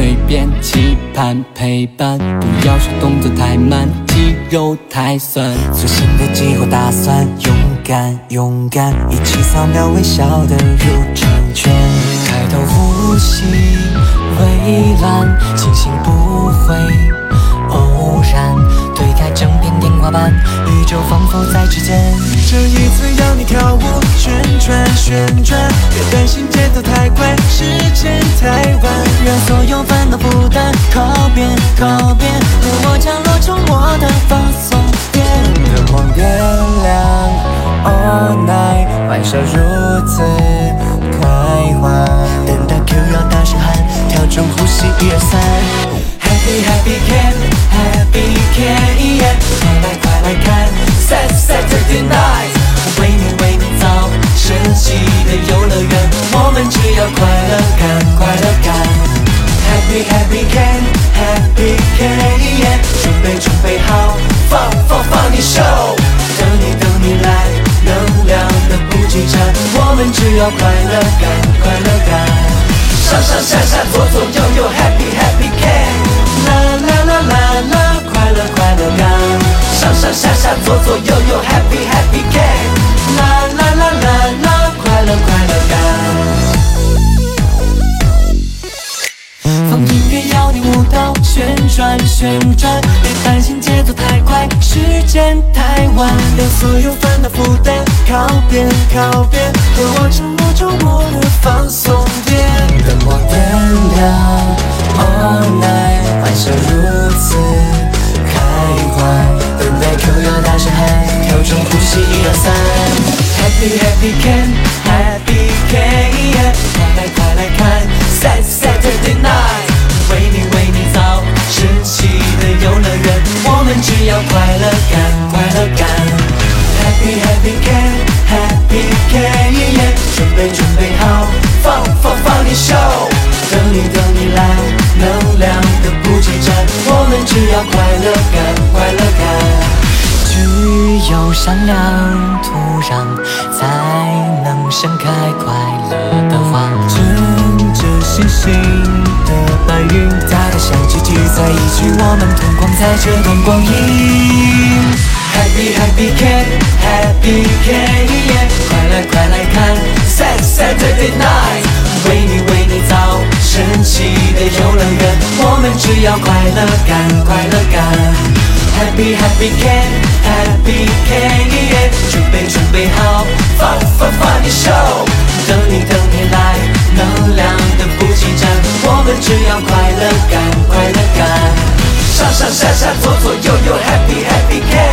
蜕变，期盼陪伴，不要说动作太慢，肌肉太酸。粗心的计划打算，勇敢勇敢，一起扫描微笑的入场券。抬头呼吸，蔚蓝，清醒不会偶然。推开整片天花板，宇宙仿佛在指尖。这一次，旋转，别担心节奏太快，时间太晚，让所有烦恼负担靠边靠边，和我降落成我的放松点。灯光点亮，all night，欢笑如此开怀。等待 Q 要大声喊，调整呼吸，一二三。Happy Happy Can 要快乐感快乐感。上上下下左左右右，Happy Happy Can，啦啦啦啦啦，快乐快乐感。上上下下左左右右，Happy Happy Can，啦啦啦啦啦，快乐快乐感。放音乐要你舞蹈，旋转旋转，别担心节奏太快，时间太晚。让所有烦恼负担靠边靠边，和我成周末的放松点。灯光点亮，all night，欢笑如此开怀。等待 Q 要大声喊，调整呼吸，一二三。Happy Happy 有善良土壤，才能盛开快乐的花。乘着星星的白云，大家相聚聚在一起，我们同框在这段光阴。Happy Happy Can Happy Can，快来快来看，Set Saturday Night，为你为你造神奇的游乐园，我们只要快乐感快乐感。Happy Happy Can Happy Can，准备准备好，放放放你手，等你等你来，能量的补给站，我们只要快乐感快乐感。上上下下左左右右，Happy Happy Can，